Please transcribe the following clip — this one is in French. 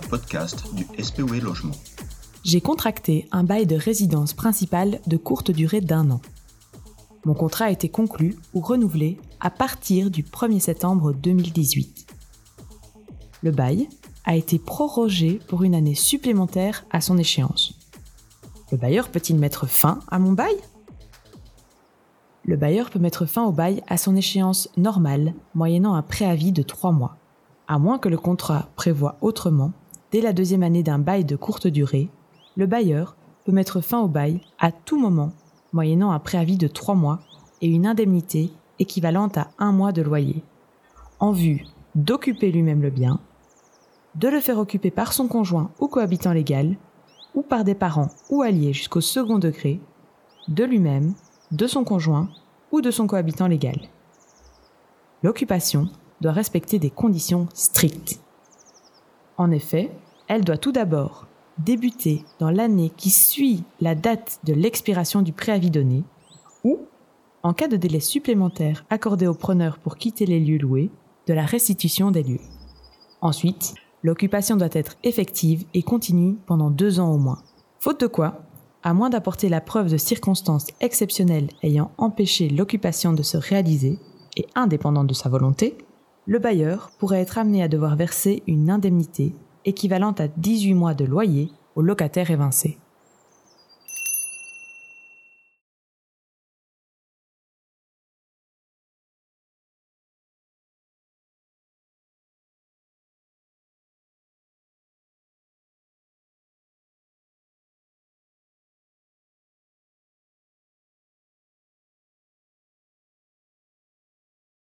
podcast du SPOE Logement. J'ai contracté un bail de résidence principale de courte durée d'un an. Mon contrat a été conclu ou renouvelé à partir du 1er septembre 2018. Le bail a été prorogé pour une année supplémentaire à son échéance. Le bailleur peut-il mettre fin à mon bail? Le bailleur peut mettre fin au bail à son échéance normale, moyennant un préavis de trois mois à moins que le contrat prévoie autrement, dès la deuxième année d'un bail de courte durée, le bailleur peut mettre fin au bail à tout moment, moyennant un préavis de trois mois et une indemnité équivalente à un mois de loyer, en vue d'occuper lui-même le bien, de le faire occuper par son conjoint ou cohabitant légal, ou par des parents ou alliés jusqu'au second degré, de lui-même, de son conjoint ou de son cohabitant légal. L'occupation doit respecter des conditions strictes. En effet, elle doit tout d'abord débuter dans l'année qui suit la date de l'expiration du préavis donné, ou, en cas de délai supplémentaire accordé au preneur pour quitter les lieux loués, de la restitution des lieux. Ensuite, l'occupation doit être effective et continue pendant deux ans au moins. Faute de quoi, à moins d'apporter la preuve de circonstances exceptionnelles ayant empêché l'occupation de se réaliser, et indépendante de sa volonté, le bailleur pourrait être amené à devoir verser une indemnité équivalente à 18 mois de loyer au locataire évincé.